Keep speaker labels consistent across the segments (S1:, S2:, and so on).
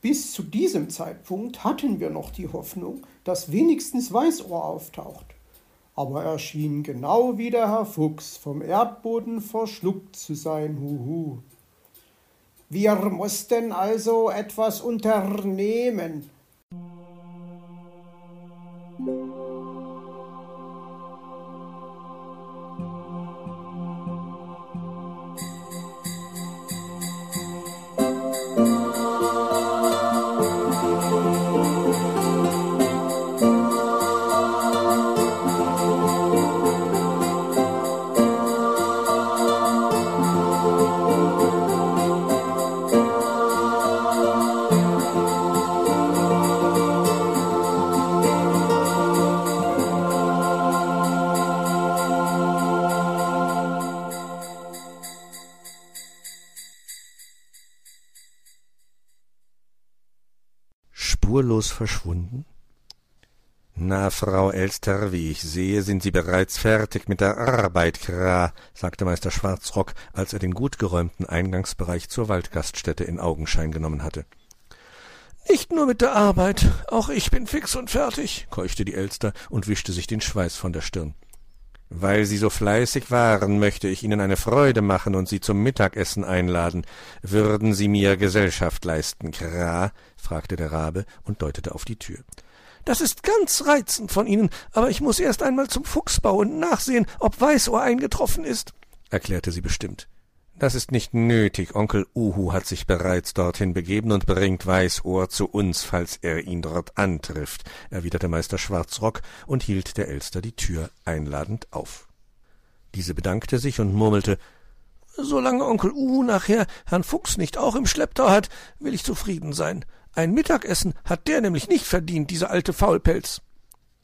S1: Bis zu diesem Zeitpunkt hatten wir noch die Hoffnung, dass wenigstens Weißohr auftaucht. Aber er schien genau wie der Herr Fuchs vom Erdboden verschluckt zu sein, huhu. Wir mussten also etwas unternehmen,
S2: spurlos verschwunden? Na, Frau Elster, wie ich sehe, sind Sie bereits fertig mit der Arbeit, Kra, sagte Meister Schwarzrock, als er den gut geräumten Eingangsbereich zur Waldgaststätte in Augenschein genommen hatte. Nicht nur mit der Arbeit, auch ich bin fix und fertig, keuchte die Elster und wischte sich den Schweiß von der Stirn. Weil Sie so fleißig waren, möchte ich Ihnen eine Freude machen und Sie zum Mittagessen einladen. Würden Sie mir Gesellschaft leisten, Kra? fragte der Rabe und deutete auf die Tür. Das ist ganz reizend von Ihnen, aber ich muss erst einmal zum Fuchsbau und nachsehen, ob Weißohr eingetroffen ist, erklärte sie bestimmt. Das ist nicht nötig. Onkel Uhu hat sich bereits dorthin begeben und bringt Weißohr zu uns, falls er ihn dort antrifft, erwiderte Meister Schwarzrock und hielt der Elster die Tür einladend auf. Diese bedankte sich und murmelte Solange Onkel Uhu nachher Herrn Fuchs nicht auch im Schlepptau hat, will ich zufrieden sein. Ein Mittagessen hat der nämlich nicht verdient, dieser alte Faulpelz.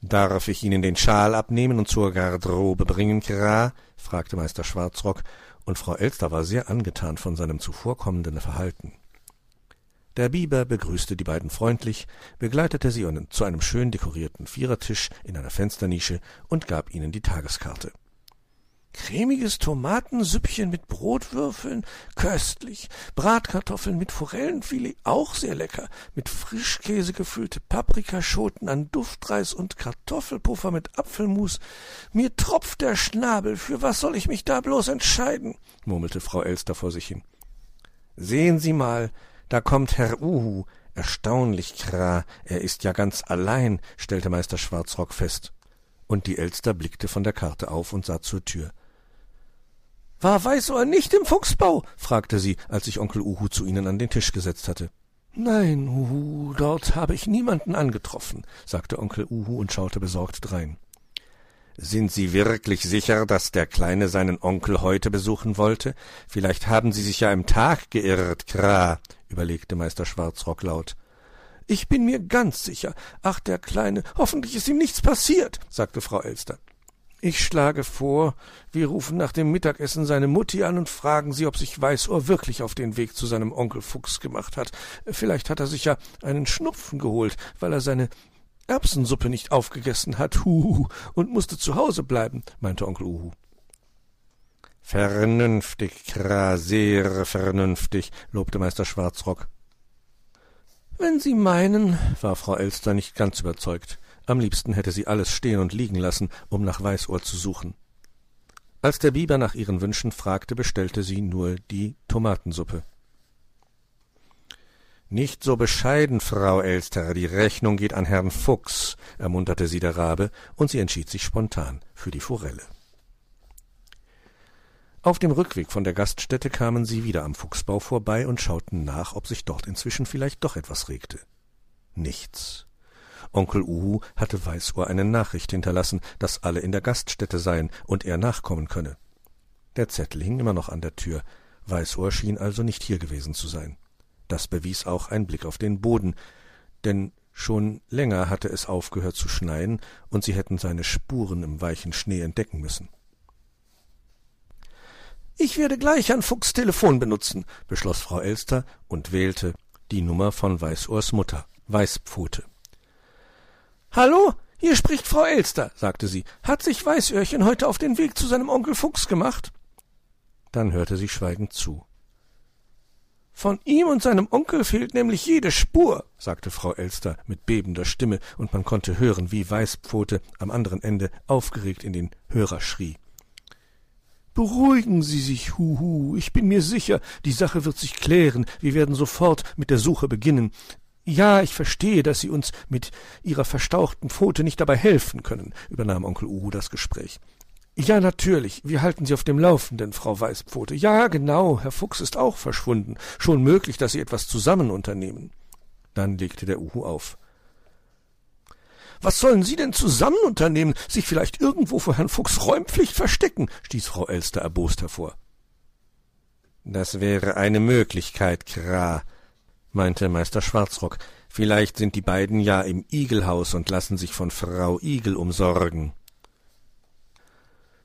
S2: Darf ich Ihnen den Schal abnehmen und zur Garderobe bringen, Kra? fragte Meister Schwarzrock und Frau Elster war sehr angetan von seinem zuvorkommenden Verhalten. Der Biber begrüßte die beiden freundlich, begleitete sie zu einem schön dekorierten Vierertisch in einer Fensternische und gab ihnen die Tageskarte. Cremiges Tomatensüppchen mit Brotwürfeln, köstlich. Bratkartoffeln mit Forellenfilet, auch sehr lecker. Mit Frischkäse gefüllte Paprikaschoten an Duftreis und Kartoffelpuffer mit Apfelmus. Mir tropft der Schnabel, für was soll ich mich da bloß entscheiden? murmelte Frau Elster vor sich hin. Sehen Sie mal, da kommt Herr Uhu. Erstaunlich, Kra, er ist ja ganz allein, stellte Meister Schwarzrock fest. Und die Elster blickte von der Karte auf und sah zur Tür. War Weißohr nicht im Fuchsbau? fragte sie, als sich Onkel Uhu zu ihnen an den Tisch gesetzt hatte. Nein, Uhu, dort habe ich niemanden angetroffen, sagte Onkel Uhu und schaute besorgt drein. Sind Sie wirklich sicher, dass der Kleine seinen Onkel heute besuchen wollte? Vielleicht haben Sie sich ja im Tag geirrt, Kra, überlegte Meister Schwarzrock laut. Ich bin mir ganz sicher. Ach, der Kleine, hoffentlich ist ihm nichts passiert, sagte Frau Elster. Ich schlage vor, wir rufen nach dem Mittagessen seine Mutti an und fragen sie, ob sich Weißohr wirklich auf den Weg zu seinem Onkel Fuchs gemacht hat. Vielleicht hat er sich ja einen Schnupfen geholt, weil er seine Erbsensuppe nicht aufgegessen hat, huhu, und musste zu Hause bleiben, meinte Onkel Uhu. Vernünftig, Kra, sehr vernünftig, lobte Meister Schwarzrock. Wenn Sie meinen, war Frau Elster nicht ganz überzeugt. Am liebsten hätte sie alles stehen und liegen lassen, um nach Weißohr zu suchen. Als der Biber nach ihren Wünschen fragte, bestellte sie nur die Tomatensuppe. Nicht so bescheiden, Frau Elster, die Rechnung geht an Herrn Fuchs, ermunterte sie der Rabe, und sie entschied sich spontan für die Forelle. Auf dem Rückweg von der Gaststätte kamen sie wieder am Fuchsbau vorbei und schauten nach, ob sich dort inzwischen vielleicht doch etwas regte. Nichts. Onkel Uhu hatte Weißohr eine Nachricht hinterlassen, dass alle in der Gaststätte seien und er nachkommen könne. Der Zettel hing immer noch an der Tür. Weißohr schien also nicht hier gewesen zu sein. Das bewies auch ein Blick auf den Boden, denn schon länger hatte es aufgehört zu schneien, und sie hätten seine Spuren im weichen Schnee entdecken müssen. Ich werde gleich ein Fuchs Telefon benutzen, beschloss Frau Elster und wählte die Nummer von Weißohrs Mutter, Weißpfote. Hallo, hier spricht Frau Elster, sagte sie. Hat sich Weißöhrchen heute auf den Weg zu seinem Onkel Fuchs gemacht? Dann hörte sie schweigend zu. Von ihm und seinem Onkel fehlt nämlich jede Spur, sagte Frau Elster mit bebender Stimme, und man konnte hören, wie Weißpfote am anderen Ende aufgeregt in den Hörer schrie. Beruhigen Sie sich, Huhu, ich bin mir sicher, die Sache wird sich klären, wir werden sofort mit der Suche beginnen. Ja, ich verstehe, dass Sie uns mit Ihrer verstauchten Pfote nicht dabei helfen können, übernahm Onkel Uhu das Gespräch. Ja, natürlich. Wir halten Sie auf dem Laufenden, Frau Weißpfote. Ja, genau. Herr Fuchs ist auch verschwunden. Schon möglich, dass Sie etwas zusammen unternehmen. Dann legte der Uhu auf. Was sollen Sie denn zusammen unternehmen? Sich vielleicht irgendwo vor Herrn Fuchs Räumpflicht verstecken? stieß Frau Elster erbost hervor. Das wäre eine Möglichkeit, Kra, meinte Meister Schwarzrock. Vielleicht sind die beiden ja im Igelhaus und lassen sich von Frau Igel umsorgen.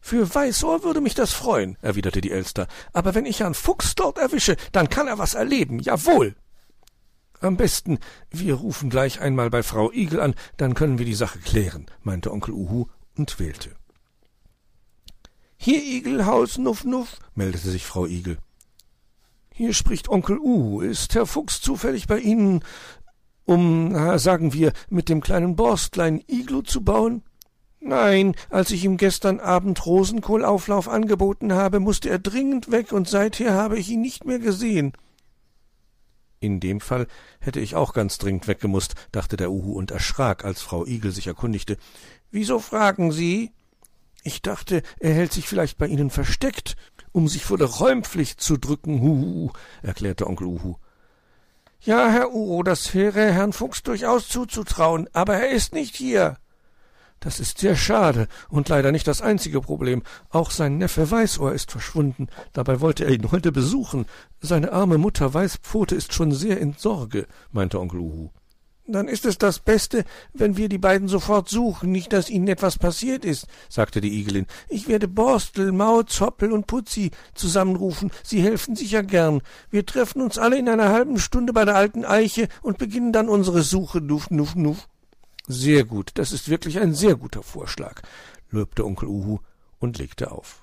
S2: Für Weißohr würde mich das freuen, erwiderte die Elster, aber wenn ich Herrn Fuchs dort erwische, dann kann er was erleben, jawohl. Am besten, wir rufen gleich einmal bei Frau Igel an, dann können wir die Sache klären, meinte Onkel Uhu und wählte. Hier Igelhaus, Nuff Nuff, meldete sich Frau Igel. Hier spricht Onkel Uhu. Ist Herr Fuchs zufällig bei Ihnen, um, sagen wir, mit dem kleinen Borstlein Iglu zu bauen? Nein, als ich ihm gestern Abend Rosenkohlauflauf angeboten habe, musste er dringend weg, und seither habe ich ihn nicht mehr gesehen. In dem Fall hätte ich auch ganz dringend weggemußt, dachte der Uhu und erschrak, als Frau Igel sich erkundigte. Wieso fragen Sie? Ich dachte, er hält sich vielleicht bei Ihnen versteckt, um sich vor der Räumpflicht zu drücken, Huhu, erklärte Onkel Uhu. Ja, Herr Uhu, das wäre Herrn Fuchs durchaus zuzutrauen, aber er ist nicht hier. Das ist sehr schade und leider nicht das einzige Problem. Auch sein Neffe Weißohr ist verschwunden. Dabei wollte er ihn heute besuchen. Seine arme Mutter Weißpfote ist schon sehr in Sorge, meinte Onkel Uhu. Dann ist es das Beste, wenn wir die beiden sofort suchen, nicht dass ihnen etwas passiert ist, sagte die Igelin. Ich werde Borstel, Mauz, Hoppel und Putzi zusammenrufen. Sie helfen sicher gern. Wir treffen uns alle in einer halben Stunde bei der alten Eiche und beginnen dann unsere Suche. Nuff, nuff, nuff. Sehr gut, das ist wirklich ein sehr guter Vorschlag, lobte Onkel Uhu und legte auf.